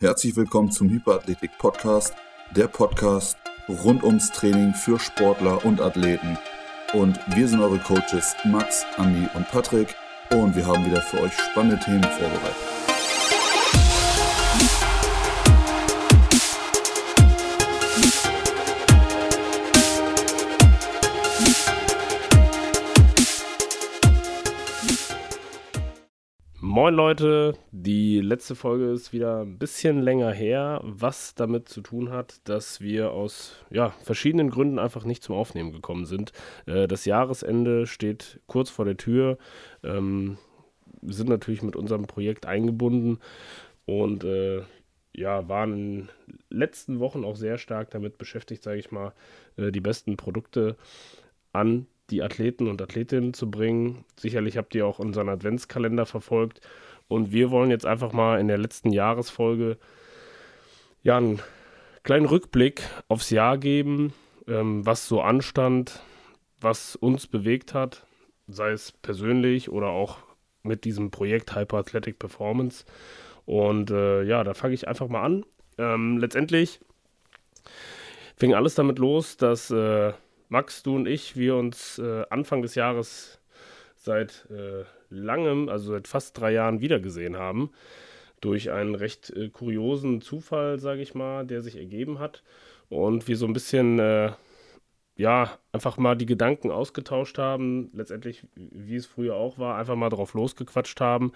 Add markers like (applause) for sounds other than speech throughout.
Herzlich willkommen zum Hyperathletik Podcast, der Podcast rund ums Training für Sportler und Athleten. Und wir sind eure Coaches Max, Andi und Patrick und wir haben wieder für euch spannende Themen vorbereitet. Moin Leute, die letzte Folge ist wieder ein bisschen länger her, was damit zu tun hat, dass wir aus ja, verschiedenen Gründen einfach nicht zum Aufnehmen gekommen sind. Äh, das Jahresende steht kurz vor der Tür. Ähm, sind natürlich mit unserem Projekt eingebunden und äh, ja, waren in den letzten Wochen auch sehr stark damit beschäftigt, sage ich mal, äh, die besten Produkte an die Athleten und Athletinnen zu bringen. Sicherlich habt ihr auch unseren Adventskalender verfolgt. Und wir wollen jetzt einfach mal in der letzten Jahresfolge ja einen kleinen Rückblick aufs Jahr geben, ähm, was so anstand, was uns bewegt hat, sei es persönlich oder auch mit diesem Projekt Hyper Athletic Performance. Und äh, ja, da fange ich einfach mal an. Ähm, letztendlich fing alles damit los, dass äh, Max, du und ich, wir uns äh, Anfang des Jahres seit äh, langem, also seit fast drei Jahren wiedergesehen haben. Durch einen recht äh, kuriosen Zufall, sage ich mal, der sich ergeben hat. Und wir so ein bisschen, äh, ja, einfach mal die Gedanken ausgetauscht haben. Letztendlich, wie es früher auch war, einfach mal drauf losgequatscht haben.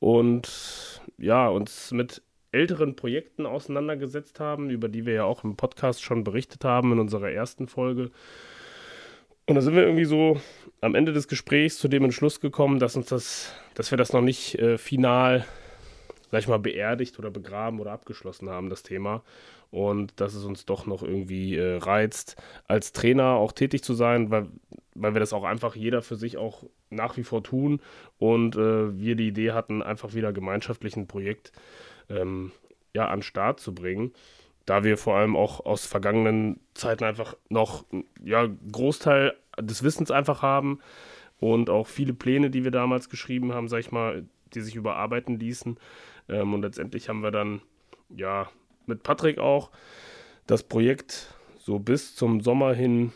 Und ja, uns mit älteren Projekten auseinandergesetzt haben, über die wir ja auch im Podcast schon berichtet haben in unserer ersten Folge. Und da sind wir irgendwie so am Ende des Gesprächs zu dem Entschluss gekommen, dass uns das, dass wir das noch nicht äh, final, sag ich mal, beerdigt oder begraben oder abgeschlossen haben, das Thema. Und dass es uns doch noch irgendwie äh, reizt, als Trainer auch tätig zu sein, weil, weil wir das auch einfach jeder für sich auch nach wie vor tun und äh, wir die Idee hatten, einfach wieder gemeinschaftlich ein Projekt ähm, ja, an Start zu bringen. Da wir vor allem auch aus vergangenen Zeiten einfach noch ja, Großteil des Wissens einfach haben und auch viele Pläne, die wir damals geschrieben haben, sag ich mal, die sich überarbeiten ließen. Ähm, und letztendlich haben wir dann, ja, mit Patrick auch das Projekt so bis zum Sommer hin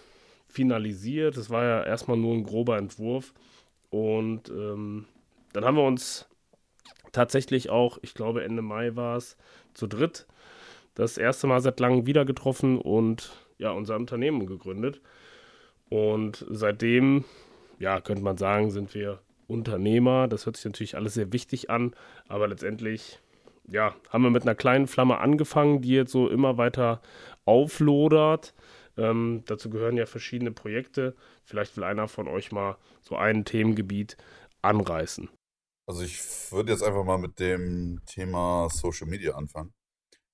finalisiert. Das war ja erstmal nur ein grober Entwurf. Und ähm, dann haben wir uns tatsächlich auch, ich glaube Ende Mai war es, zu dritt das erste Mal seit langem wieder getroffen und ja, unser Unternehmen gegründet. Und seitdem, ja, könnte man sagen, sind wir Unternehmer. Das hört sich natürlich alles sehr wichtig an, aber letztendlich, ja, haben wir mit einer kleinen Flamme angefangen, die jetzt so immer weiter auflodert. Ähm, dazu gehören ja verschiedene Projekte. Vielleicht will einer von euch mal so ein Themengebiet anreißen. Also ich würde jetzt einfach mal mit dem Thema Social Media anfangen,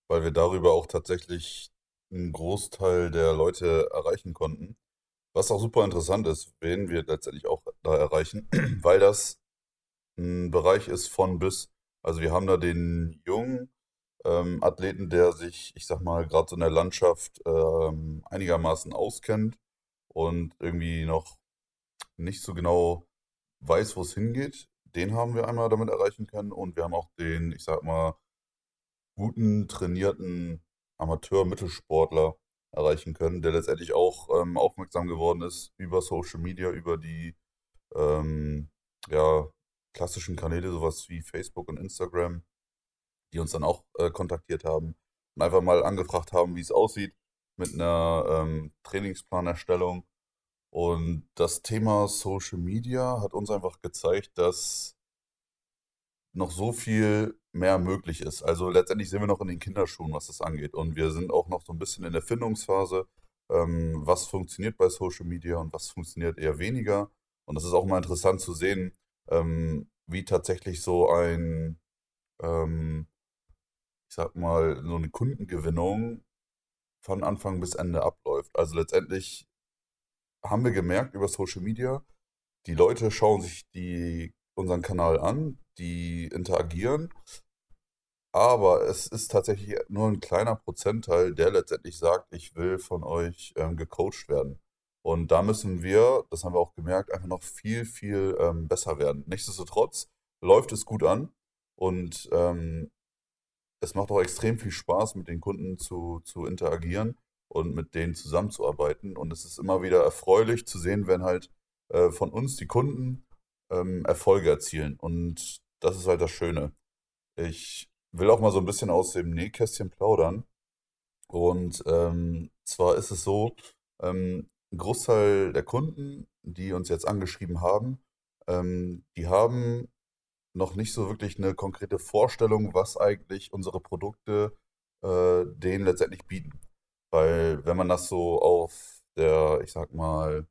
weil wir darüber auch tatsächlich einen Großteil der Leute erreichen konnten. Was auch super interessant ist, wen wir letztendlich auch da erreichen, (clears throat) weil das ein Bereich ist von bis. Also wir haben da den jungen ähm, Athleten, der sich, ich sag mal, gerade so in der Landschaft ähm, einigermaßen auskennt und irgendwie noch nicht so genau weiß, wo es hingeht den haben wir einmal damit erreichen können und wir haben auch den, ich sag mal, guten, trainierten Amateur-Mittelsportler erreichen können, der letztendlich auch ähm, aufmerksam geworden ist über Social Media, über die ähm, ja, klassischen Kanäle, sowas wie Facebook und Instagram, die uns dann auch äh, kontaktiert haben und einfach mal angefragt haben, wie es aussieht mit einer ähm, Trainingsplanerstellung und das Thema Social Media hat uns einfach gezeigt, dass noch so viel mehr möglich ist. Also letztendlich sind wir noch in den Kinderschuhen, was das angeht. Und wir sind auch noch so ein bisschen in der Findungsphase, ähm, was funktioniert bei Social Media und was funktioniert eher weniger. Und es ist auch mal interessant zu sehen, ähm, wie tatsächlich so ein, ähm, ich sag mal, so eine Kundengewinnung von Anfang bis Ende abläuft. Also letztendlich haben wir gemerkt über Social Media, die Leute schauen sich die, unseren Kanal an, die interagieren, aber es ist tatsächlich nur ein kleiner Prozentteil, der letztendlich sagt, ich will von euch ähm, gecoacht werden. Und da müssen wir, das haben wir auch gemerkt, einfach noch viel, viel ähm, besser werden. Nichtsdestotrotz läuft es gut an und ähm, es macht auch extrem viel Spaß, mit den Kunden zu, zu interagieren und mit denen zusammenzuarbeiten. Und es ist immer wieder erfreulich zu sehen, wenn halt äh, von uns die Kunden ähm, Erfolge erzielen. Und das ist halt das Schöne. Ich will auch mal so ein bisschen aus dem Nähkästchen plaudern. Und ähm, zwar ist es so, ähm, ein Großteil der Kunden, die uns jetzt angeschrieben haben, ähm, die haben noch nicht so wirklich eine konkrete Vorstellung, was eigentlich unsere Produkte äh, denen letztendlich bieten. Weil wenn man das so auf der, ich sag mal,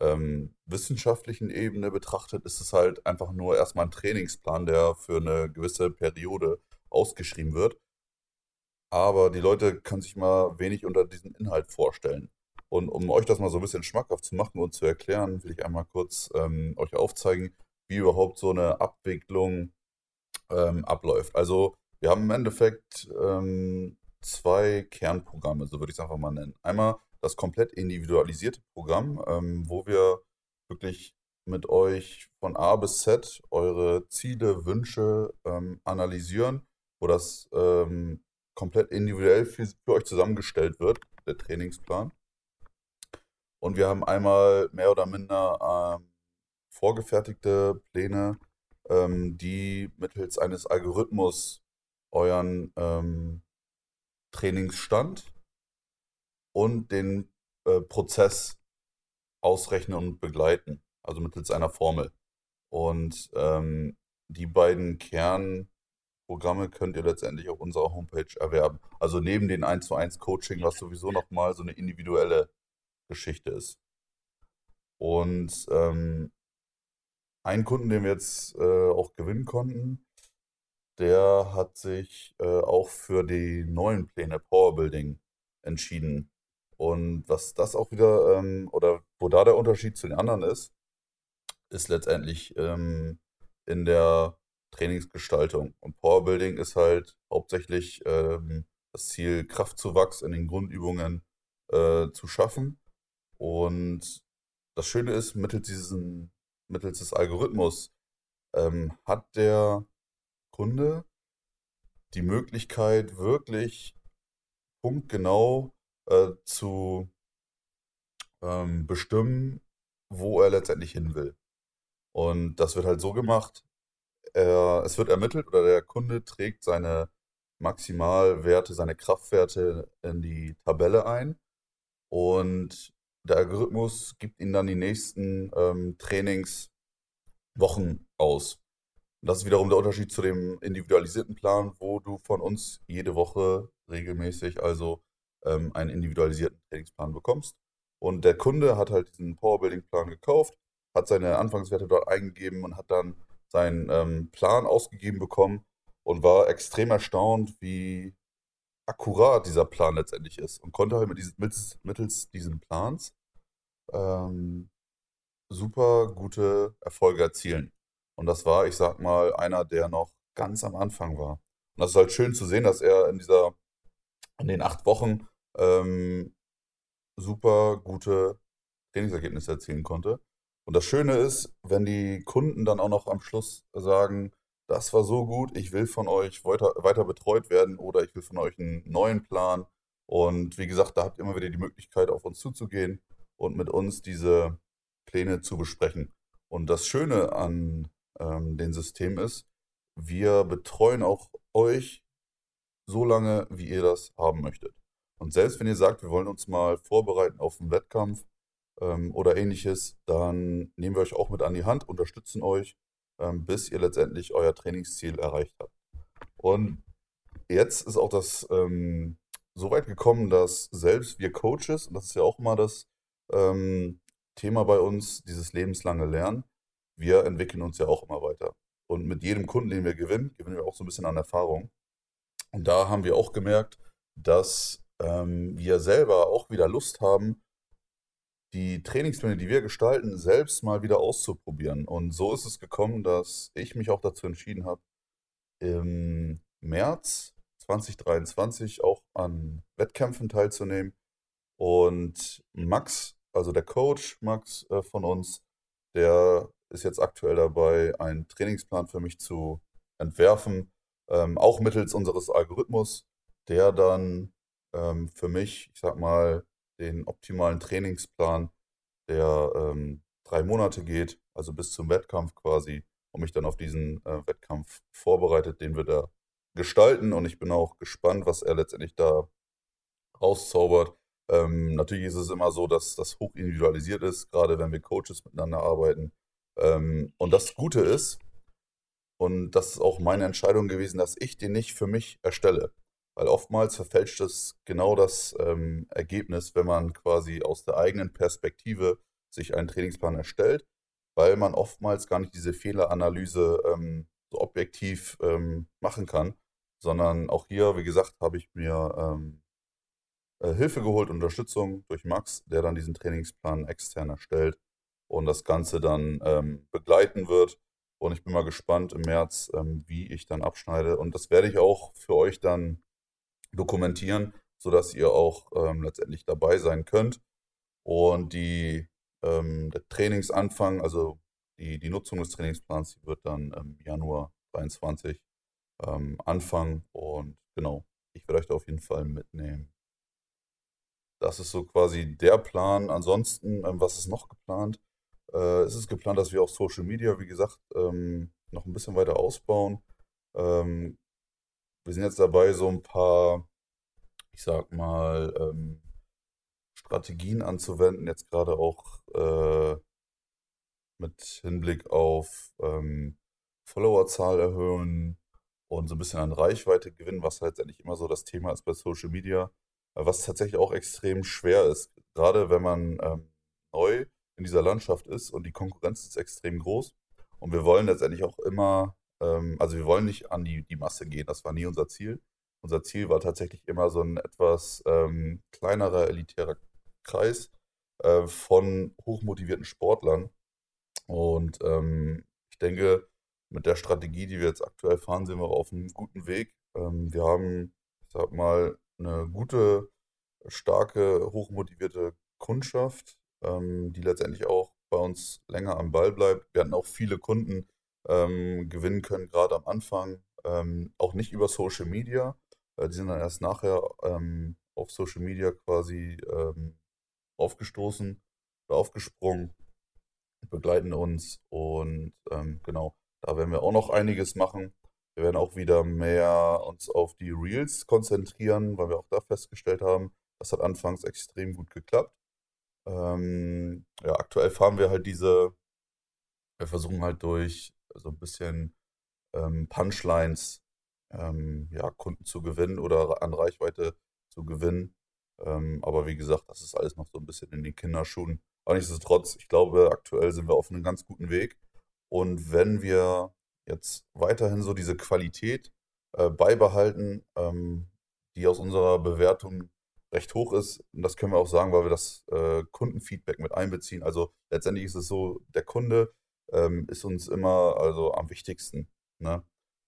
ähm, wissenschaftlichen Ebene betrachtet, ist es halt einfach nur erstmal ein Trainingsplan, der für eine gewisse Periode ausgeschrieben wird. Aber die Leute können sich mal wenig unter diesen Inhalt vorstellen. Und um euch das mal so ein bisschen schmackhaft zu machen und zu erklären, will ich einmal kurz ähm, euch aufzeigen, wie überhaupt so eine Abwicklung ähm, abläuft. Also wir haben im Endeffekt ähm, zwei Kernprogramme, so würde ich es einfach mal nennen. Einmal das komplett individualisierte Programm, ähm, wo wir wirklich mit euch von A bis Z eure Ziele, Wünsche ähm, analysieren, wo das ähm, komplett individuell für, für, euch zusammengestellt wird, der Trainingsplan. Und wir haben einmal mehr oder minder ähm, vorgefertigte Pläne, ähm, die mittels eines Algorithmus euren ähm, Trainingsstand und den äh, Prozess ausrechnen und begleiten, also mittels einer Formel. Und ähm, die beiden Kernprogramme könnt ihr letztendlich auf unserer Homepage erwerben. Also neben den 1 zu 1 Coaching, was sowieso nochmal so eine individuelle Geschichte ist. Und ähm, ein Kunden, den wir jetzt äh, auch gewinnen konnten, der hat sich äh, auch für die neuen Pläne Power Building entschieden. Und was das auch wieder, ähm, oder wo da der Unterschied zu den anderen ist, ist letztendlich ähm, in der Trainingsgestaltung. Und Powerbuilding ist halt hauptsächlich ähm, das Ziel, Kraftzuwachs in den Grundübungen äh, zu schaffen. Und das Schöne ist, mittels, diesen, mittels des Algorithmus ähm, hat der Kunde die Möglichkeit, wirklich punktgenau äh, zu ähm, bestimmen, wo er letztendlich hin will. Und das wird halt so gemacht, er, es wird ermittelt oder der Kunde trägt seine Maximalwerte, seine Kraftwerte in die Tabelle ein und der Algorithmus gibt ihm dann die nächsten ähm, Trainingswochen aus. Und das ist wiederum der Unterschied zu dem individualisierten Plan, wo du von uns jede Woche regelmäßig also ähm, einen individualisierten Trainingsplan bekommst. Und der Kunde hat halt diesen Powerbuilding-Plan gekauft, hat seine Anfangswerte dort eingegeben und hat dann seinen ähm, Plan ausgegeben bekommen und war extrem erstaunt, wie akkurat dieser Plan letztendlich ist und konnte halt mit diesem, mittels, mittels diesen Plans ähm, super gute Erfolge erzielen. Und das war, ich sag mal, einer, der noch ganz am Anfang war. Und das ist halt schön zu sehen, dass er in dieser, in den acht Wochen ähm, super gute Trainingsergebnisse erzielen konnte. Und das Schöne ist, wenn die Kunden dann auch noch am Schluss sagen, das war so gut, ich will von euch weiter, weiter betreut werden oder ich will von euch einen neuen Plan. Und wie gesagt, da habt ihr immer wieder die Möglichkeit, auf uns zuzugehen und mit uns diese Pläne zu besprechen. Und das Schöne an ähm, dem System ist, wir betreuen auch euch so lange, wie ihr das haben möchtet. Und selbst wenn ihr sagt, wir wollen uns mal vorbereiten auf einen Wettkampf ähm, oder ähnliches, dann nehmen wir euch auch mit an die Hand, unterstützen euch, ähm, bis ihr letztendlich euer Trainingsziel erreicht habt. Und jetzt ist auch das ähm, so weit gekommen, dass selbst wir Coaches, und das ist ja auch immer das ähm, Thema bei uns, dieses lebenslange Lernen, wir entwickeln uns ja auch immer weiter. Und mit jedem Kunden, den wir gewinnen, gewinnen wir auch so ein bisschen an Erfahrung. Und da haben wir auch gemerkt, dass ähm, wir selber auch wieder Lust haben, die Trainingspläne, die wir gestalten, selbst mal wieder auszuprobieren. Und so ist es gekommen, dass ich mich auch dazu entschieden habe, im März 2023 auch an Wettkämpfen teilzunehmen. Und Max, also der Coach Max äh, von uns, der ist jetzt aktuell dabei, einen Trainingsplan für mich zu entwerfen ähm, auch mittels unseres Algorithmus, der dann ähm, für mich, ich sag mal, den optimalen Trainingsplan, der ähm, drei Monate geht, also bis zum Wettkampf quasi, und mich dann auf diesen äh, Wettkampf vorbereitet, den wir da gestalten. Und ich bin auch gespannt, was er letztendlich da rauszaubert. Ähm, natürlich ist es immer so, dass das hoch individualisiert ist, gerade wenn wir Coaches miteinander arbeiten. Ähm, und das Gute ist, und das ist auch meine Entscheidung gewesen, dass ich den nicht für mich erstelle. Weil oftmals verfälscht es genau das ähm, Ergebnis, wenn man quasi aus der eigenen Perspektive sich einen Trainingsplan erstellt, weil man oftmals gar nicht diese Fehleranalyse ähm, so objektiv ähm, machen kann, sondern auch hier, wie gesagt, habe ich mir ähm, äh, Hilfe geholt, Unterstützung durch Max, der dann diesen Trainingsplan extern erstellt und das Ganze dann ähm, begleiten wird. Und ich bin mal gespannt im März, ähm, wie ich dann abschneide. Und das werde ich auch für euch dann dokumentieren, sodass ihr auch ähm, letztendlich dabei sein könnt. Und die, ähm, der Trainingsanfang, also die, die Nutzung des Trainingsplans, die wird dann im Januar 23 ähm, anfangen. Und genau, ich werde euch da auf jeden Fall mitnehmen. Das ist so quasi der Plan. Ansonsten, ähm, was ist noch geplant? Äh, es ist geplant, dass wir auch Social Media, wie gesagt, ähm, noch ein bisschen weiter ausbauen. Ähm, wir sind jetzt dabei, so ein paar, ich sag mal, ähm, Strategien anzuwenden, jetzt gerade auch äh, mit Hinblick auf ähm, Followerzahl erhöhen und so ein bisschen an Reichweite gewinnen, was halt letztendlich immer so das Thema ist bei Social Media, äh, was tatsächlich auch extrem schwer ist, gerade wenn man ähm, neu in dieser Landschaft ist und die Konkurrenz ist extrem groß. Und wir wollen letztendlich auch immer ähm, also wir wollen nicht an die, die Masse gehen, das war nie unser Ziel. Unser Ziel war tatsächlich immer so ein etwas ähm, kleinerer, elitärer Kreis äh, von hochmotivierten Sportlern. Und ähm, ich denke, mit der Strategie, die wir jetzt aktuell fahren, sind wir auf einem guten Weg. Ähm, wir haben, ich sag mal, eine gute, starke, hochmotivierte Kundschaft, ähm, die letztendlich auch bei uns länger am Ball bleibt. Wir hatten auch viele Kunden, ähm, gewinnen können, gerade am Anfang. Ähm, auch nicht über Social Media. Äh, die sind dann erst nachher ähm, auf Social Media quasi ähm, aufgestoßen oder aufgesprungen, begleiten uns und ähm, genau, da werden wir auch noch einiges machen. Wir werden auch wieder mehr uns auf die Reels konzentrieren, weil wir auch da festgestellt haben, das hat anfangs extrem gut geklappt. Ähm, ja, aktuell fahren wir halt diese, wir versuchen halt durch so ein bisschen ähm, Punchlines ähm, ja, Kunden zu gewinnen oder an Reichweite zu gewinnen. Ähm, aber wie gesagt, das ist alles noch so ein bisschen in den Kinderschuhen. Aber nichtsdestotrotz, ich glaube, aktuell sind wir auf einem ganz guten Weg. Und wenn wir jetzt weiterhin so diese Qualität äh, beibehalten, ähm, die aus unserer Bewertung recht hoch ist, und das können wir auch sagen, weil wir das äh, Kundenfeedback mit einbeziehen. Also letztendlich ist es so, der Kunde ähm, ist uns immer also am wichtigsten. Ne?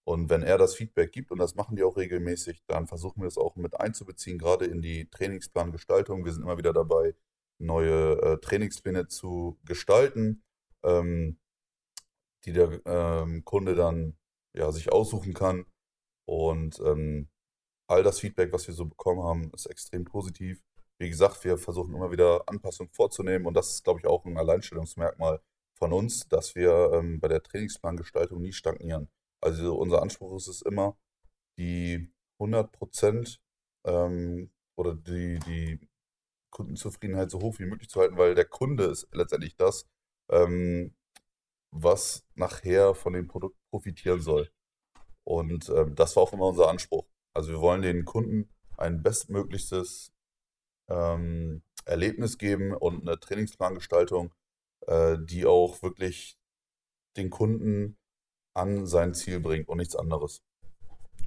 Und wenn er das Feedback gibt, und das machen die auch regelmäßig, dann versuchen wir es auch mit einzubeziehen, gerade in die Trainingsplangestaltung. Wir sind immer wieder dabei, neue äh, Trainingspläne zu gestalten, ähm, die der ähm, Kunde dann ja, sich aussuchen kann. Und ähm, all das Feedback, was wir so bekommen haben, ist extrem positiv. Wie gesagt, wir versuchen immer wieder Anpassungen vorzunehmen und das ist, glaube ich, auch ein Alleinstellungsmerkmal von uns, dass wir ähm, bei der Trainingsplangestaltung nie stagnieren. Also unser Anspruch ist es immer, die 100 Prozent ähm, oder die, die Kundenzufriedenheit so hoch wie möglich zu halten, weil der Kunde ist letztendlich das, ähm, was nachher von dem Produkt profitieren soll. Und ähm, das war auch immer unser Anspruch. Also wir wollen den Kunden ein bestmöglichstes ähm, Erlebnis geben und eine Trainingsplangestaltung, äh, die auch wirklich den Kunden an sein Ziel bringt und nichts anderes.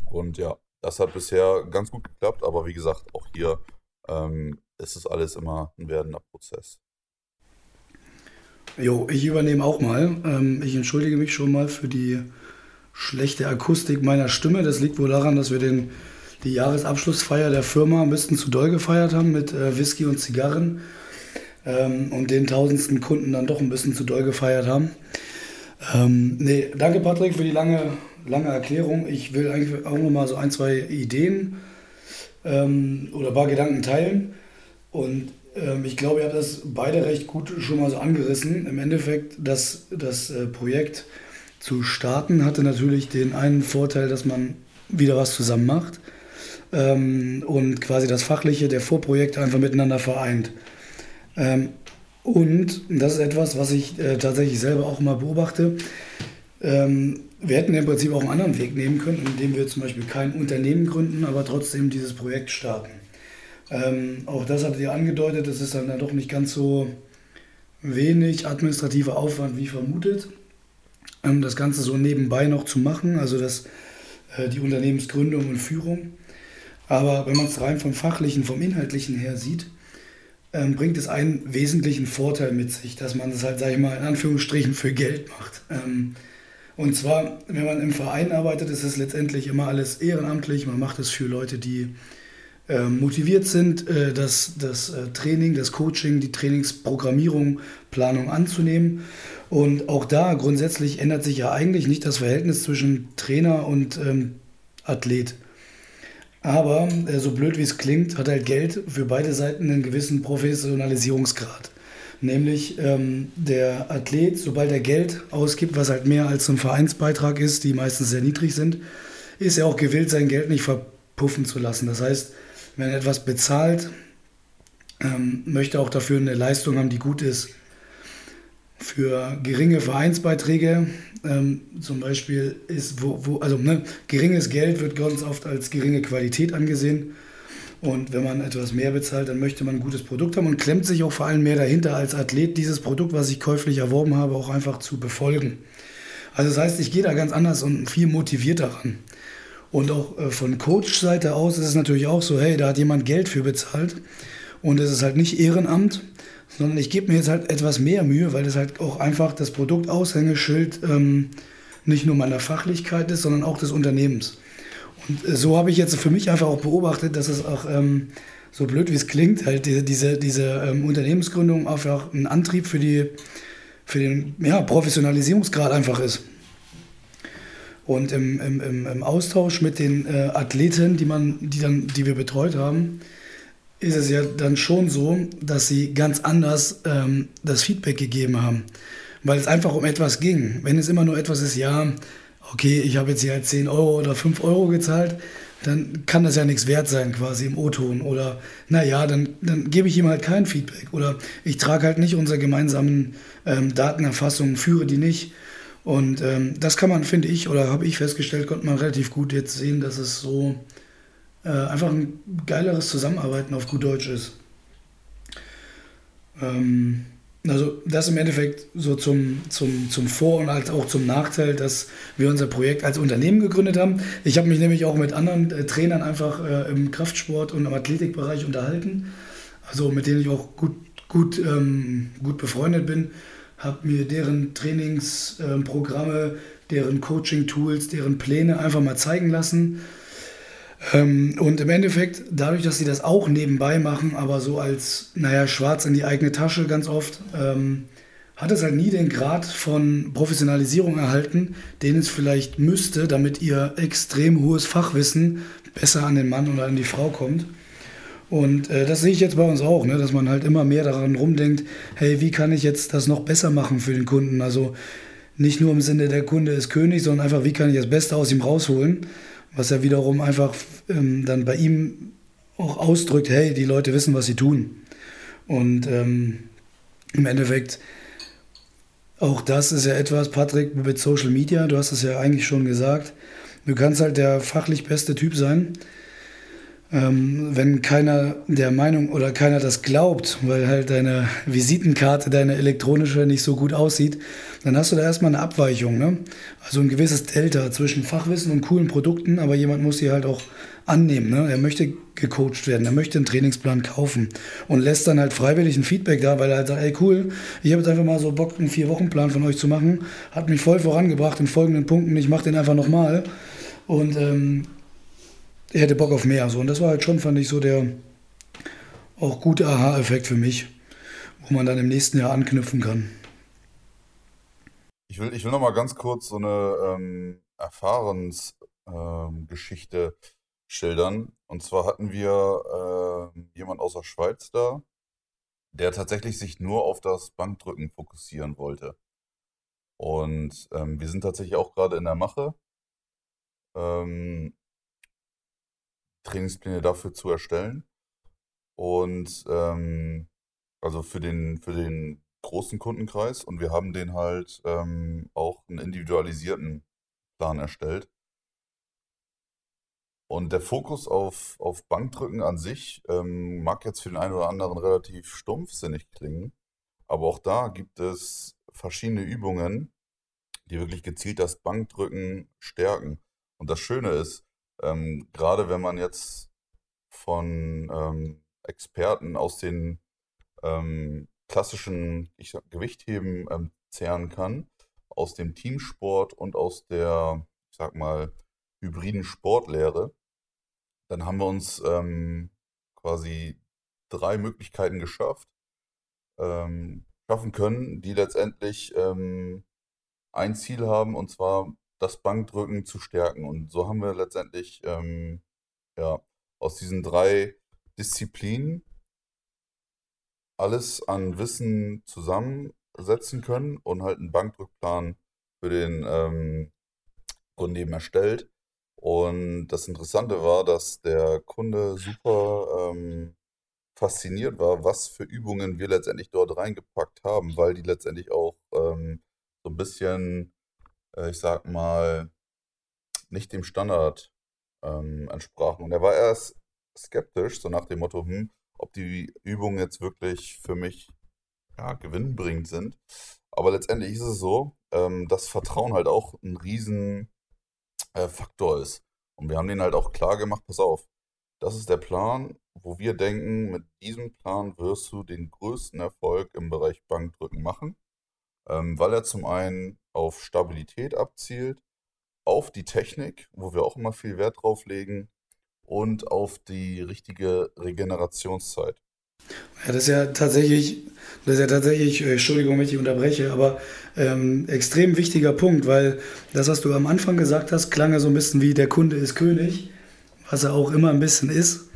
Und ja, das hat bisher ganz gut geklappt, aber wie gesagt, auch hier ähm, ist es alles immer ein werdender Prozess. Jo, ich übernehme auch mal. Ähm, ich entschuldige mich schon mal für die schlechte Akustik meiner Stimme. Das liegt wohl daran, dass wir den, die Jahresabschlussfeier der Firma ein bisschen zu doll gefeiert haben mit äh, Whisky und Zigarren ähm, und den tausendsten Kunden dann doch ein bisschen zu doll gefeiert haben. Ähm, nee, danke Patrick für die lange, lange Erklärung. Ich will eigentlich auch noch mal so ein, zwei Ideen ähm, oder paar Gedanken teilen. Und ähm, ich glaube, ihr habt das beide recht gut schon mal so angerissen. Im Endeffekt, das, das äh, Projekt zu starten hatte natürlich den einen Vorteil, dass man wieder was zusammen macht ähm, und quasi das Fachliche der Vorprojekte einfach miteinander vereint. Ähm, und das ist etwas, was ich äh, tatsächlich selber auch mal beobachte. Ähm, wir hätten im Prinzip auch einen anderen Weg nehmen können, indem wir zum Beispiel kein Unternehmen gründen, aber trotzdem dieses Projekt starten. Ähm, auch das hattet ihr angedeutet, das ist dann doch nicht ganz so wenig administrativer Aufwand wie vermutet. Ähm, das Ganze so nebenbei noch zu machen, also das, äh, die Unternehmensgründung und Führung. Aber wenn man es rein vom fachlichen, vom inhaltlichen her sieht, ähm, bringt es einen wesentlichen Vorteil mit sich, dass man das halt, sage ich mal, in Anführungsstrichen für Geld macht. Ähm, und zwar, wenn man im Verein arbeitet, ist es letztendlich immer alles ehrenamtlich. Man macht es für Leute, die motiviert sind, äh, das, das äh, Training, das Coaching, die Trainingsprogrammierung, Planung anzunehmen. Und auch da grundsätzlich ändert sich ja eigentlich nicht das Verhältnis zwischen Trainer und ähm, Athlet. Aber äh, so blöd wie es klingt, hat halt Geld für beide Seiten einen gewissen Professionalisierungsgrad. Nämlich ähm, der Athlet, sobald er Geld ausgibt, was halt mehr als ein Vereinsbeitrag ist, die meistens sehr niedrig sind, ist er auch gewillt, sein Geld nicht verpuffen zu lassen. Das heißt, wenn er etwas bezahlt, ähm, möchte auch dafür eine Leistung haben, die gut ist. Für geringe Vereinsbeiträge, ähm, zum Beispiel ist, wo, wo also ne, geringes Geld wird ganz oft als geringe Qualität angesehen. Und wenn man etwas mehr bezahlt, dann möchte man ein gutes Produkt haben und klemmt sich auch vor allem mehr dahinter als Athlet, dieses Produkt, was ich käuflich erworben habe, auch einfach zu befolgen. Also das heißt, ich gehe da ganz anders und viel motivierter ran. Und auch äh, von Coach-Seite aus ist es natürlich auch so, hey, da hat jemand Geld für bezahlt und es ist halt nicht Ehrenamt, sondern ich gebe mir jetzt halt etwas mehr Mühe, weil das halt auch einfach das Produktaushängeschild ähm, nicht nur meiner Fachlichkeit ist, sondern auch des Unternehmens. Und äh, so habe ich jetzt für mich einfach auch beobachtet, dass es auch, ähm, so blöd wie es klingt, halt diese, diese, ähm, Unternehmensgründung einfach ein Antrieb für, die, für den ja, Professionalisierungsgrad einfach ist. Und im, im, im, im Austausch mit den äh, Athleten, die, man, die, dann, die wir betreut haben, ist es ja dann schon so, dass sie ganz anders ähm, das Feedback gegeben haben. Weil es einfach um etwas ging. Wenn es immer nur etwas ist, ja, okay, ich habe jetzt hier halt 10 Euro oder 5 Euro gezahlt, dann kann das ja nichts wert sein quasi im O-Ton. Oder naja, dann, dann gebe ich ihm halt kein Feedback. Oder ich trage halt nicht unsere gemeinsamen ähm, Datenerfassungen, führe die nicht. Und ähm, das kann man, finde ich, oder habe ich festgestellt, konnte man relativ gut jetzt sehen, dass es so äh, einfach ein geileres Zusammenarbeiten auf gut Deutsch ist. Ähm, also das im Endeffekt so zum, zum, zum Vor- und als auch zum Nachteil, dass wir unser Projekt als Unternehmen gegründet haben. Ich habe mich nämlich auch mit anderen äh, Trainern einfach äh, im Kraftsport und im Athletikbereich unterhalten, also mit denen ich auch gut, gut, ähm, gut befreundet bin, habe mir deren Trainingsprogramme, äh, deren Coaching-Tools, deren Pläne einfach mal zeigen lassen ähm, und im Endeffekt, dadurch, dass sie das auch nebenbei machen, aber so als, naja, schwarz in die eigene Tasche ganz oft, ähm, hat es halt nie den Grad von Professionalisierung erhalten, den es vielleicht müsste, damit ihr extrem hohes Fachwissen besser an den Mann oder an die Frau kommt. Und äh, das sehe ich jetzt bei uns auch, ne, dass man halt immer mehr daran rumdenkt, hey, wie kann ich jetzt das noch besser machen für den Kunden? Also nicht nur im Sinne, der Kunde ist König, sondern einfach, wie kann ich das Beste aus ihm rausholen? Was ja wiederum einfach ähm, dann bei ihm auch ausdrückt, hey, die Leute wissen, was sie tun. Und ähm, im Endeffekt, auch das ist ja etwas, Patrick, mit Social Media, du hast es ja eigentlich schon gesagt, du kannst halt der fachlich beste Typ sein. Ähm, wenn keiner der Meinung oder keiner das glaubt, weil halt deine Visitenkarte, deine elektronische nicht so gut aussieht, dann hast du da erstmal eine Abweichung. Ne? Also ein gewisses Delta zwischen Fachwissen und coolen Produkten, aber jemand muss sie halt auch annehmen. Ne? Er möchte gecoacht werden, er möchte einen Trainingsplan kaufen und lässt dann halt freiwillig ein Feedback da, weil er halt sagt, ey cool, ich habe jetzt einfach mal so Bock, einen Vier-Wochen-Plan von euch zu machen, hat mich voll vorangebracht in folgenden Punkten, ich mache den einfach nochmal und ähm, er hätte Bock auf mehr. So. Und das war halt schon, fand ich, so der auch gute Aha-Effekt für mich, wo man dann im nächsten Jahr anknüpfen kann. Ich will, ich will noch mal ganz kurz so eine, ähm, Erfahrensgeschichte ähm, schildern. Und zwar hatten wir äh, jemand aus der Schweiz da, der tatsächlich sich nur auf das Bankdrücken fokussieren wollte. Und ähm, wir sind tatsächlich auch gerade in der Mache, ähm, Trainingspläne dafür zu erstellen. Und ähm, also für den, für den großen Kundenkreis und wir haben den halt ähm, auch einen individualisierten Plan erstellt. Und der Fokus auf, auf Bankdrücken an sich ähm, mag jetzt für den einen oder anderen relativ stumpfsinnig klingen, aber auch da gibt es verschiedene Übungen, die wirklich gezielt das Bankdrücken stärken. Und das Schöne ist, ähm, gerade wenn man jetzt von ähm, Experten aus den ähm, klassischen ich sag, Gewichtheben ähm, zehren kann, aus dem Teamsport und aus der, ich sag mal, hybriden Sportlehre, dann haben wir uns ähm, quasi drei Möglichkeiten geschafft, ähm, schaffen können, die letztendlich ähm, ein Ziel haben, und zwar das Bankdrücken zu stärken. Und so haben wir letztendlich ähm, ja, aus diesen drei Disziplinen alles an Wissen zusammensetzen können und halt einen Bankdrückplan für den ähm, Kunden eben erstellt. Und das Interessante war, dass der Kunde super ähm, fasziniert war, was für Übungen wir letztendlich dort reingepackt haben, weil die letztendlich auch ähm, so ein bisschen, äh, ich sag mal, nicht dem Standard ähm, entsprachen. Und er war erst skeptisch, so nach dem Motto, hm, ob die Übungen jetzt wirklich für mich ja, gewinnbringend sind. Aber letztendlich ist es so, ähm, dass Vertrauen halt auch ein riesen äh, ist. Und wir haben denen halt auch klar gemacht, pass auf, das ist der Plan, wo wir denken, mit diesem Plan wirst du den größten Erfolg im Bereich Bankdrücken machen, ähm, weil er zum einen auf Stabilität abzielt, auf die Technik, wo wir auch immer viel Wert drauf legen, und auf die richtige Regenerationszeit. Ja, das ist ja tatsächlich, das ist ja tatsächlich, äh, Entschuldigung, wenn ich unterbreche, aber ähm, extrem wichtiger Punkt, weil das, was du am Anfang gesagt hast, klang ja so ein bisschen wie der Kunde ist König, was er auch immer ein bisschen ist.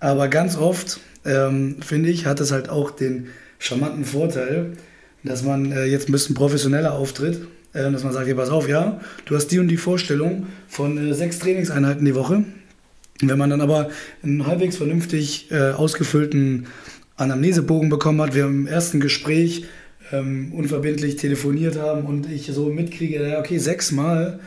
Aber ganz oft, ähm, finde ich, hat es halt auch den charmanten Vorteil, dass man äh, jetzt ein bisschen professioneller auftritt, äh, dass man sagt, hier pass auf, ja, du hast die und die Vorstellung von äh, sechs Trainingseinheiten die Woche. Wenn man dann aber einen halbwegs vernünftig äh, ausgefüllten Anamnesebogen bekommen hat, wir im ersten Gespräch ähm, unverbindlich telefoniert haben und ich so mitkriege, ja, okay, sechsmal,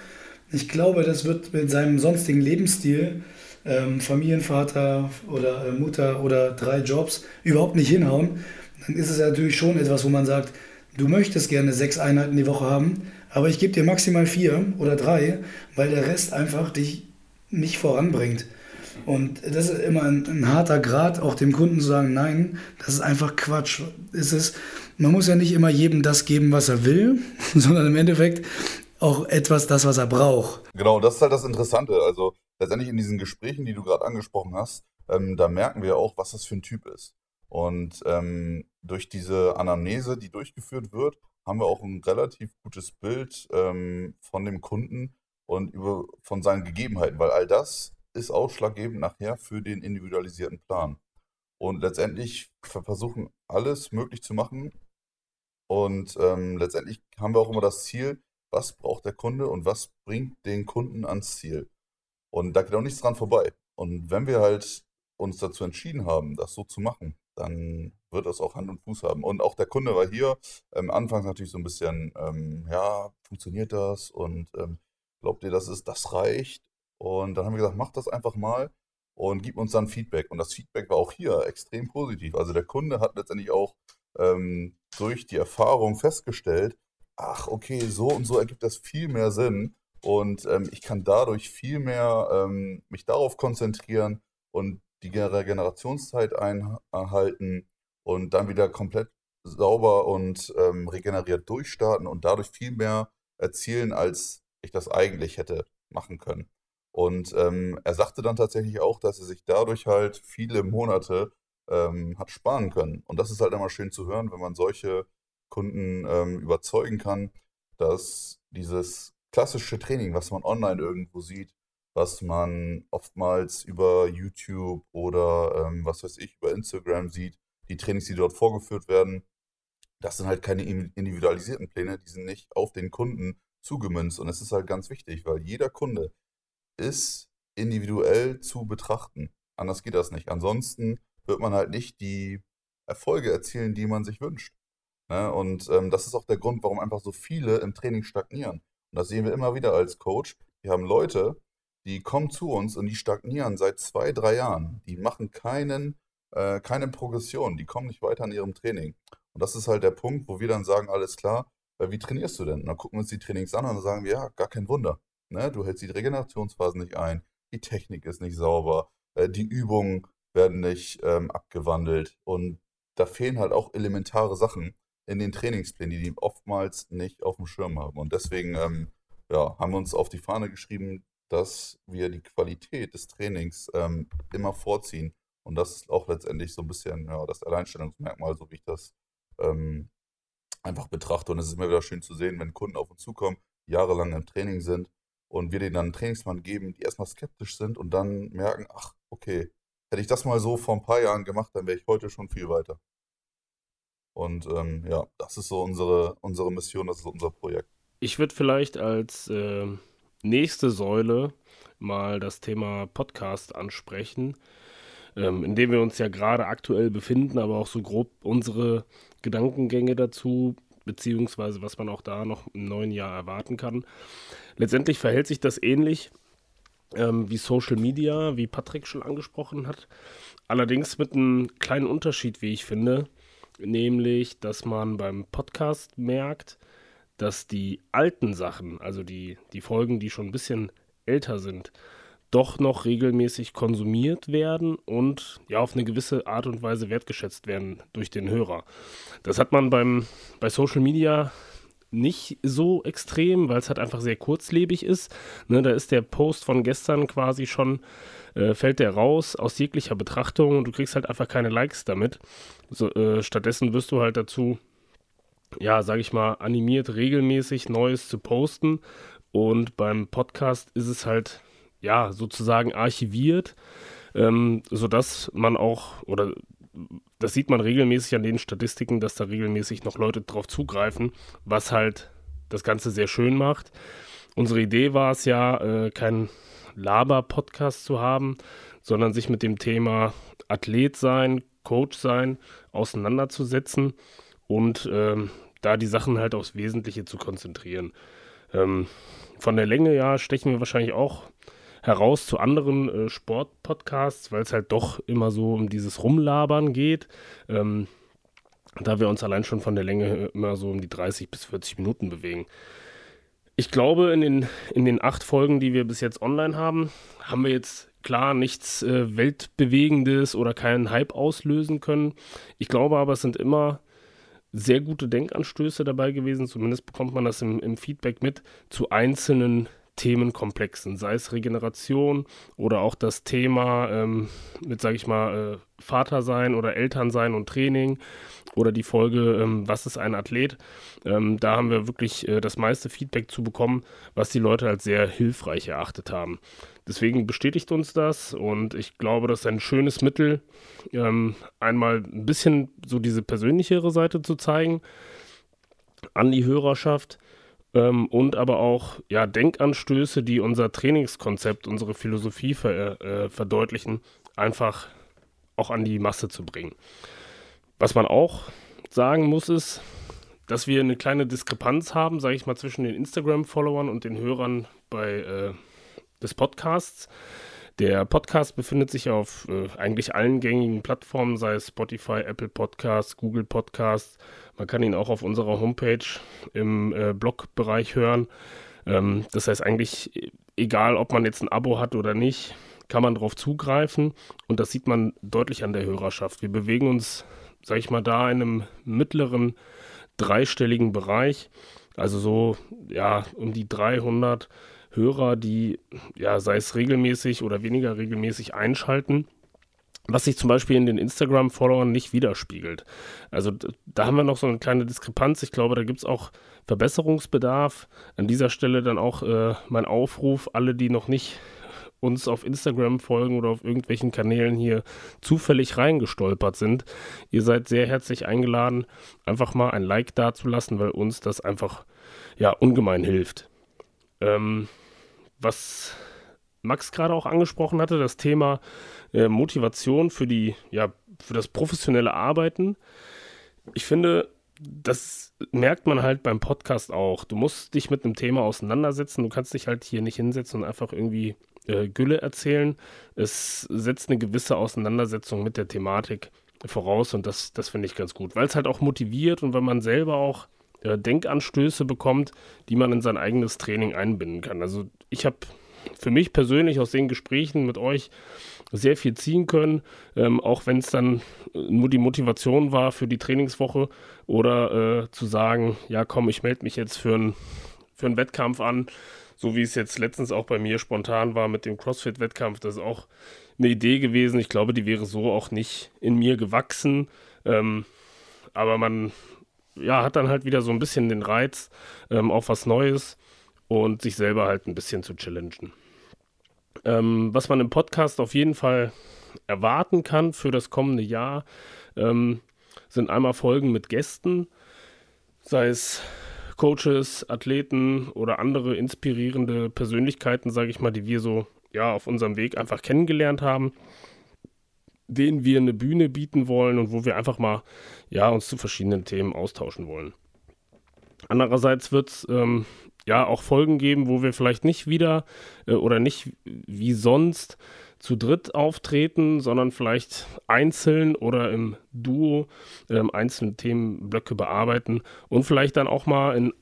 ich glaube, das wird mit seinem sonstigen Lebensstil, ähm, Familienvater oder äh, Mutter oder drei Jobs, überhaupt nicht hinhauen, dann ist es natürlich schon etwas, wo man sagt, du möchtest gerne sechs Einheiten die Woche haben, aber ich gebe dir maximal vier oder drei, weil der Rest einfach dich nicht voranbringt. Und das ist immer ein, ein, harter Grad, auch dem Kunden zu sagen, nein, das ist einfach Quatsch. Es ist, man muss ja nicht immer jedem das geben, was er will, (laughs) sondern im Endeffekt auch etwas das, was er braucht. Genau, das ist halt das Interessante. Also letztendlich in diesen Gesprächen, die du gerade angesprochen hast, ähm, da merken wir auch, was das für ein Typ ist. Und ähm, durch diese Anamnese, die durchgeführt wird, haben wir auch ein relativ gutes Bild ähm, von dem Kunden und über, von seinen Gegebenheiten, weil all das ist ausschlaggebend nachher für den individualisierten Plan. Und letztendlich versuchen alles möglich zu machen. Und ähm, letztendlich haben wir auch immer das Ziel, was braucht der Kunde und was bringt den Kunden ans Ziel. Und da geht auch nichts dran vorbei. Und wenn wir halt uns dazu entschieden haben, das so zu machen, dann wird das auch Hand und Fuß haben. Und auch der Kunde war hier ähm, anfangs natürlich so ein bisschen, ähm, ja, funktioniert das? Und ähm, glaubt ihr, das ist, das reicht? Und dann haben wir gesagt, mach das einfach mal und gib uns dann Feedback. Und das Feedback war auch hier extrem positiv. Also der Kunde hat letztendlich auch ähm, durch die Erfahrung festgestellt, ach okay, so und so ergibt das viel mehr Sinn. Und ähm, ich kann dadurch viel mehr ähm, mich darauf konzentrieren und die Regenerationszeit einhalten und dann wieder komplett sauber und ähm, regeneriert durchstarten und dadurch viel mehr erzielen, als ich das eigentlich hätte machen können. Und ähm, er sagte dann tatsächlich auch, dass er sich dadurch halt viele Monate ähm, hat sparen können. Und das ist halt immer schön zu hören, wenn man solche Kunden ähm, überzeugen kann, dass dieses klassische Training, was man online irgendwo sieht, was man oftmals über YouTube oder ähm, was weiß ich, über Instagram sieht, die Trainings, die dort vorgeführt werden, das sind halt keine individualisierten Pläne, die sind nicht auf den Kunden zugemünzt. Und es ist halt ganz wichtig, weil jeder Kunde ist individuell zu betrachten. Anders geht das nicht. Ansonsten wird man halt nicht die Erfolge erzielen, die man sich wünscht. Ne? Und ähm, das ist auch der Grund, warum einfach so viele im Training stagnieren. Und das sehen wir immer wieder als Coach. Wir haben Leute, die kommen zu uns und die stagnieren seit zwei, drei Jahren. Die machen keinen, äh, keine Progression, die kommen nicht weiter in ihrem Training. Und das ist halt der Punkt, wo wir dann sagen, alles klar, äh, wie trainierst du denn? Und dann gucken wir uns die Trainings an und dann sagen wir, ja, gar kein Wunder. Ne? Du hältst die Regenerationsphasen nicht ein, die Technik ist nicht sauber, äh, die Übungen werden nicht ähm, abgewandelt und da fehlen halt auch elementare Sachen in den Trainingsplänen, die die oftmals nicht auf dem Schirm haben. Und deswegen ähm, ja, haben wir uns auf die Fahne geschrieben, dass wir die Qualität des Trainings ähm, immer vorziehen. Und das ist auch letztendlich so ein bisschen ja, das Alleinstellungsmerkmal, so wie ich das ähm, einfach betrachte. Und es ist immer wieder schön zu sehen, wenn Kunden auf uns zukommen, jahrelang im Training sind und wir denen dann einen Trainingsplan geben, die erstmal skeptisch sind und dann merken, ach, okay, hätte ich das mal so vor ein paar Jahren gemacht, dann wäre ich heute schon viel weiter. Und ähm, ja, das ist so unsere, unsere Mission, das ist unser Projekt. Ich würde vielleicht als äh, nächste Säule mal das Thema Podcast ansprechen, ähm, in dem wir uns ja gerade aktuell befinden, aber auch so grob unsere Gedankengänge dazu, beziehungsweise was man auch da noch im neuen Jahr erwarten kann. Letztendlich verhält sich das ähnlich ähm, wie Social Media, wie Patrick schon angesprochen hat. Allerdings mit einem kleinen Unterschied, wie ich finde, nämlich, dass man beim Podcast merkt, dass die alten Sachen, also die, die Folgen, die schon ein bisschen älter sind, doch noch regelmäßig konsumiert werden und ja auf eine gewisse Art und Weise wertgeschätzt werden durch den Hörer. Das hat man beim, bei Social Media nicht so extrem, weil es halt einfach sehr kurzlebig ist. Ne, da ist der Post von gestern quasi schon, äh, fällt der raus aus jeglicher Betrachtung und du kriegst halt einfach keine Likes damit. So, äh, stattdessen wirst du halt dazu, ja, sag ich mal, animiert, regelmäßig Neues zu posten. Und beim Podcast ist es halt ja, sozusagen archiviert, ähm, sodass man auch, oder das sieht man regelmäßig an den Statistiken, dass da regelmäßig noch Leute drauf zugreifen, was halt das Ganze sehr schön macht. Unsere Idee war es ja, äh, kein Laber-Podcast zu haben, sondern sich mit dem Thema Athlet sein, Coach sein auseinanderzusetzen und ähm, da die Sachen halt aufs Wesentliche zu konzentrieren. Ähm, von der Länge ja stechen wir wahrscheinlich auch heraus zu anderen äh, Sportpodcasts, weil es halt doch immer so um dieses Rumlabern geht. Ähm, da wir uns allein schon von der Länge immer so um die 30 bis 40 Minuten bewegen. Ich glaube, in den, in den acht Folgen, die wir bis jetzt online haben, haben wir jetzt klar nichts äh, Weltbewegendes oder keinen Hype auslösen können. Ich glaube aber, es sind immer sehr gute Denkanstöße dabei gewesen. Zumindest bekommt man das im, im Feedback mit zu einzelnen Themenkomplexen, sei es Regeneration oder auch das Thema ähm, mit, sage ich mal, äh, Vatersein oder Elternsein und Training oder die Folge, ähm, was ist ein Athlet. Ähm, da haben wir wirklich äh, das meiste Feedback zu bekommen, was die Leute als sehr hilfreich erachtet haben. Deswegen bestätigt uns das und ich glaube, das ist ein schönes Mittel, ähm, einmal ein bisschen so diese persönlichere Seite zu zeigen an die Hörerschaft ähm, und aber auch ja, Denkanstöße, die unser Trainingskonzept, unsere Philosophie ver, äh, verdeutlichen, einfach auch an die Masse zu bringen. Was man auch sagen muss, ist, dass wir eine kleine Diskrepanz haben, sage ich mal, zwischen den Instagram-Followern und den Hörern bei äh, des Podcasts. Der Podcast befindet sich auf äh, eigentlich allen gängigen Plattformen, sei es Spotify, Apple Podcasts, Google Podcasts. Man kann ihn auch auf unserer Homepage im äh, Blogbereich hören. Ähm, das heißt eigentlich, egal ob man jetzt ein Abo hat oder nicht, kann man darauf zugreifen und das sieht man deutlich an der Hörerschaft. Wir bewegen uns, sage ich mal, da in einem mittleren dreistelligen Bereich, also so ja um die 300 Hörer, die ja sei es regelmäßig oder weniger regelmäßig einschalten. was sich zum Beispiel in den Instagram-Followern nicht widerspiegelt. Also da haben wir noch so eine kleine Diskrepanz. Ich glaube, da gibt es auch Verbesserungsbedarf. An dieser Stelle dann auch äh, mein Aufruf, alle, die noch nicht uns auf Instagram folgen oder auf irgendwelchen Kanälen hier zufällig reingestolpert sind. Ihr seid sehr herzlich eingeladen, einfach mal ein Like dazulassen, weil uns das einfach ja ungemein hilft. Ähm, was Max gerade auch angesprochen hatte, das Thema äh, Motivation für die, ja, für das professionelle Arbeiten. Ich finde, das merkt man halt beim Podcast auch. Du musst dich mit einem Thema auseinandersetzen. Du kannst dich halt hier nicht hinsetzen und einfach irgendwie äh, Gülle erzählen. Es setzt eine gewisse Auseinandersetzung mit der Thematik voraus und das, das finde ich ganz gut, weil es halt auch motiviert und weil man selber auch äh, Denkanstöße bekommt, die man in sein eigenes Training einbinden kann. Also ich habe für mich persönlich aus den Gesprächen mit euch sehr viel ziehen können, ähm, auch wenn es dann nur die Motivation war für die Trainingswoche oder äh, zu sagen, ja komm, ich melde mich jetzt für, ein, für einen Wettkampf an, so wie es jetzt letztens auch bei mir spontan war mit dem CrossFit-Wettkampf, das ist auch eine Idee gewesen. Ich glaube, die wäre so auch nicht in mir gewachsen. Ähm, aber man ja, hat dann halt wieder so ein bisschen den Reiz ähm, auf was Neues und sich selber halt ein bisschen zu challengen. Ähm, was man im Podcast auf jeden Fall erwarten kann für das kommende Jahr, ähm, sind einmal Folgen mit Gästen, sei es Coaches, Athleten oder andere inspirierende Persönlichkeiten, sage ich mal, die wir so ja auf unserem Weg einfach kennengelernt haben, denen wir eine Bühne bieten wollen und wo wir einfach mal ja uns zu verschiedenen Themen austauschen wollen. Andererseits wird es ähm, ja auch Folgen geben, wo wir vielleicht nicht wieder äh, oder nicht wie sonst zu dritt auftreten, sondern vielleicht einzeln oder im Duo ähm, einzelne Themenblöcke bearbeiten und vielleicht dann auch mal in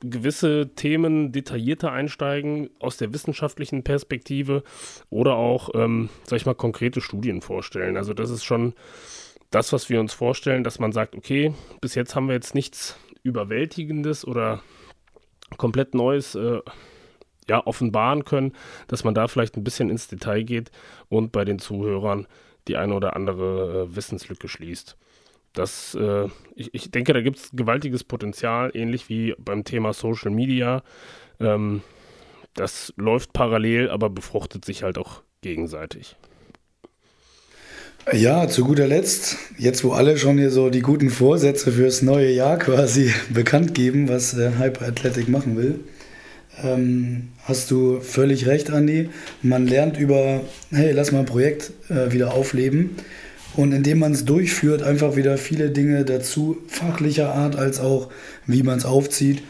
gewisse Themen detaillierter einsteigen aus der wissenschaftlichen Perspektive oder auch, ähm, sag ich mal, konkrete Studien vorstellen. Also das ist schon das, was wir uns vorstellen, dass man sagt, okay, bis jetzt haben wir jetzt nichts Überwältigendes oder komplett Neues äh, ja, offenbaren können, dass man da vielleicht ein bisschen ins Detail geht und bei den Zuhörern die eine oder andere äh, Wissenslücke schließt. Das, äh, ich, ich, denke, da gibt es gewaltiges Potenzial, ähnlich wie beim Thema Social Media. Ähm, das läuft parallel, aber befruchtet sich halt auch gegenseitig. Ja, zu guter Letzt, jetzt wo alle schon hier so die guten Vorsätze fürs neue Jahr quasi (laughs) bekannt geben, was äh, Hyper Athletic machen will, ähm, hast du völlig recht, Andi. Man lernt über, hey, lass mal ein Projekt äh, wieder aufleben. Und indem man es durchführt, einfach wieder viele Dinge dazu, fachlicher Art als auch, wie man es aufzieht.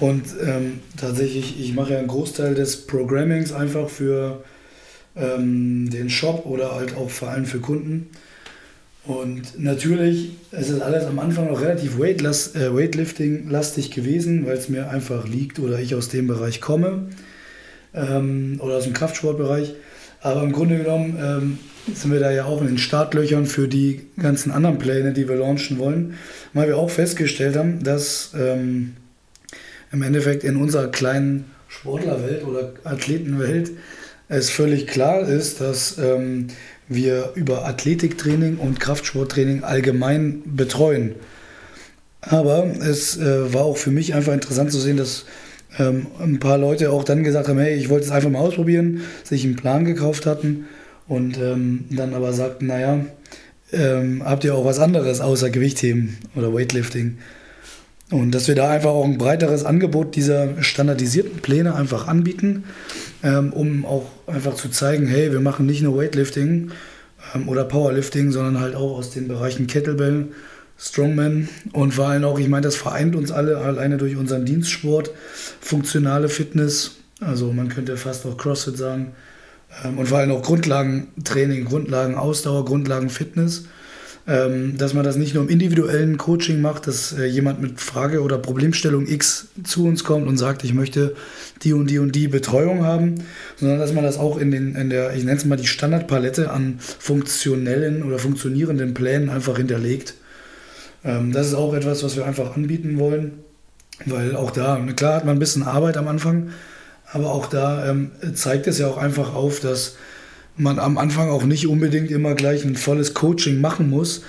Und ähm, tatsächlich, ich mache ja einen Großteil des Programmings einfach für ähm, den Shop oder halt auch vor allem für Kunden. Und natürlich es ist alles am Anfang noch relativ weightless, äh, Weightlifting-lastig gewesen, weil es mir einfach liegt oder ich aus dem Bereich komme ähm, oder aus dem Kraftsportbereich. Aber im Grunde genommen ähm, sind wir da ja auch in den Startlöchern für die ganzen anderen Pläne, die wir launchen wollen, weil wir auch festgestellt haben, dass ähm, im Endeffekt in unserer kleinen Sportlerwelt oder Athletenwelt es völlig klar ist, dass ähm, wir über Athletiktraining und Kraftsporttraining allgemein betreuen. Aber es äh, war auch für mich einfach interessant zu sehen, dass ähm, ein paar Leute auch dann gesagt haben, hey, ich wollte es einfach mal ausprobieren, sich einen Plan gekauft hatten und ähm, dann aber sagten, naja, ähm, habt ihr auch was anderes außer Gewichtheben oder Weightlifting? Und dass wir da einfach auch ein breiteres Angebot dieser standardisierten Pläne einfach anbieten, ähm, um auch einfach zu zeigen, hey, wir machen nicht nur Weightlifting ähm, oder Powerlifting, sondern halt auch aus den Bereichen Kettlebell, Strongman. Und vor allem auch, ich meine, das vereint uns alle alleine durch unseren Dienstsport, funktionale Fitness, also man könnte fast auch CrossFit sagen, ähm, und vor allem auch Grundlagentraining, Grundlagenausdauer, Grundlagenfitness. Ähm, dass man das nicht nur im individuellen Coaching macht, dass äh, jemand mit Frage oder Problemstellung X zu uns kommt und sagt, ich möchte die und die und die Betreuung haben, sondern dass man das auch in, den, in der, ich nenne es mal die Standardpalette an funktionellen oder funktionierenden Plänen einfach hinterlegt. Ähm, das ist auch etwas, was wir einfach anbieten wollen, weil auch da, klar hat man ein bisschen Arbeit am Anfang, aber auch da ähm, zeigt es ja auch einfach auf, dass man am Anfang auch nicht unbedingt immer gleich ein volles Coaching machen muss,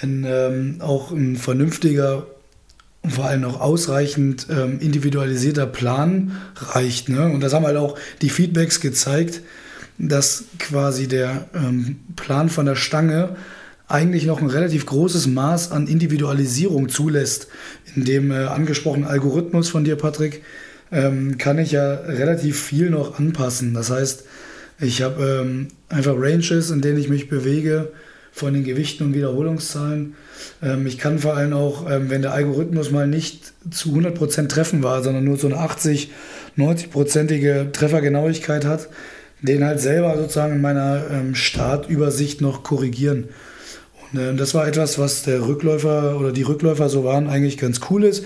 wenn ähm, auch ein vernünftiger und vor allem auch ausreichend ähm, individualisierter Plan reicht. Ne? Und das haben halt auch die Feedbacks gezeigt, dass quasi der ähm, Plan von der Stange eigentlich noch ein relativ großes Maß an Individualisierung zulässt. In dem äh, angesprochenen Algorithmus von dir, Patrick, ähm, kann ich ja relativ viel noch anpassen. Das heißt, ich habe ähm, einfach Ranges, in denen ich mich bewege, von den Gewichten und Wiederholungszahlen. Ähm, ich kann vor allem auch, ähm, wenn der Algorithmus mal nicht zu 100% treffen war, sondern nur so eine 80, 90-prozentige Treffergenauigkeit hat, den halt selber sozusagen in meiner ähm, Startübersicht noch korrigieren. Und äh, das war etwas, was der Rückläufer oder die Rückläufer so waren, eigentlich ganz cool ist.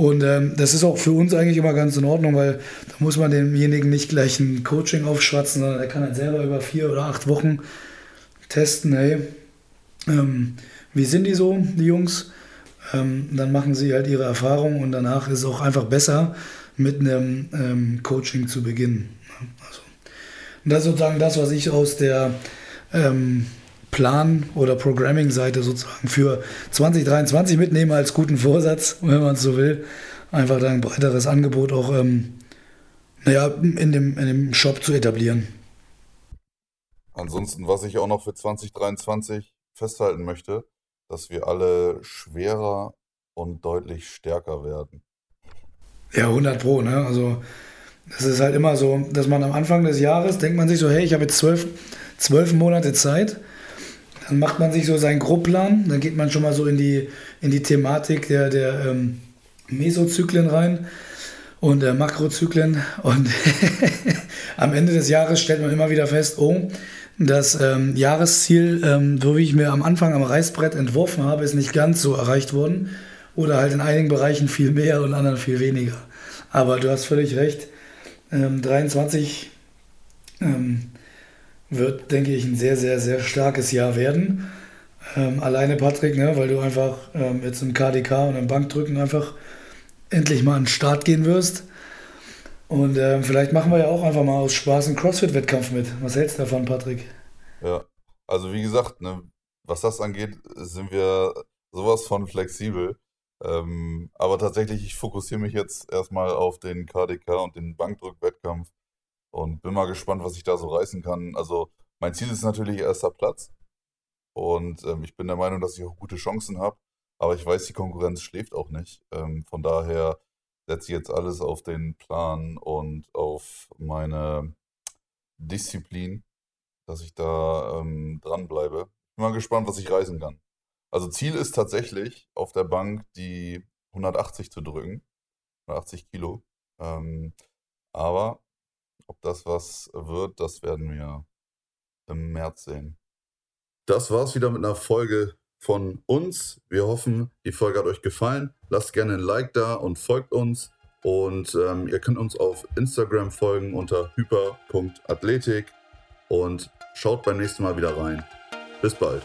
Und ähm, das ist auch für uns eigentlich immer ganz in Ordnung, weil da muss man demjenigen nicht gleich ein Coaching aufschwatzen, sondern er kann halt selber über vier oder acht Wochen testen, hey, ähm, wie sind die so, die Jungs? Ähm, dann machen sie halt ihre Erfahrung und danach ist es auch einfach besser, mit einem ähm, Coaching zu beginnen. Also, und das ist sozusagen das, was ich aus der ähm, Plan- oder Programming-Seite sozusagen für 2023 mitnehme als guten Vorsatz, (laughs) wenn man es so will. Einfach dann ein breiteres Angebot auch ähm, naja, in, dem, in dem Shop zu etablieren. Ansonsten, was ich auch noch für 2023 festhalten möchte, dass wir alle schwerer und deutlich stärker werden. Ja, 100 Pro, ne? Also, es ist halt immer so, dass man am Anfang des Jahres denkt man sich so, hey, ich habe jetzt zwölf, zwölf Monate Zeit. Dann macht man sich so seinen Grobplan, dann geht man schon mal so in die, in die Thematik der, der ähm, Mesozyklen rein und der Makrozyklen. Und (laughs) am Ende des Jahres stellt man immer wieder fest, oh, das ähm, Jahresziel, ähm, so wie ich mir am Anfang am Reißbrett entworfen habe, ist nicht ganz so erreicht worden. Oder halt in einigen Bereichen viel mehr und anderen viel weniger. Aber du hast völlig recht. Ähm, 23 ähm, wird, denke ich, ein sehr, sehr, sehr starkes Jahr werden. Ähm, alleine Patrick, ne, weil du einfach ähm, jetzt im KDK und im Bankdrücken einfach endlich mal an den Start gehen wirst. Und äh, vielleicht machen wir ja auch einfach mal aus Spaß einen CrossFit-Wettkampf mit. Was hältst du davon, Patrick? Ja, also wie gesagt, ne, was das angeht, sind wir sowas von flexibel. Ähm, aber tatsächlich, ich fokussiere mich jetzt erstmal auf den KDK und den Bankdrück-Wettkampf und bin mal gespannt, was ich da so reißen kann. Also mein Ziel ist natürlich erster Platz und ähm, ich bin der Meinung, dass ich auch gute Chancen habe. Aber ich weiß, die Konkurrenz schläft auch nicht. Ähm, von daher setze jetzt alles auf den Plan und auf meine Disziplin, dass ich da ähm, dranbleibe. Bin mal gespannt, was ich reißen kann. Also Ziel ist tatsächlich, auf der Bank die 180 zu drücken. 180 Kilo. Ähm, aber ob das was wird, das werden wir im März sehen. Das war's wieder mit einer Folge von uns. Wir hoffen, die Folge hat euch gefallen. Lasst gerne ein Like da und folgt uns. Und ähm, ihr könnt uns auf Instagram folgen unter hyper.athletik und schaut beim nächsten Mal wieder rein. Bis bald.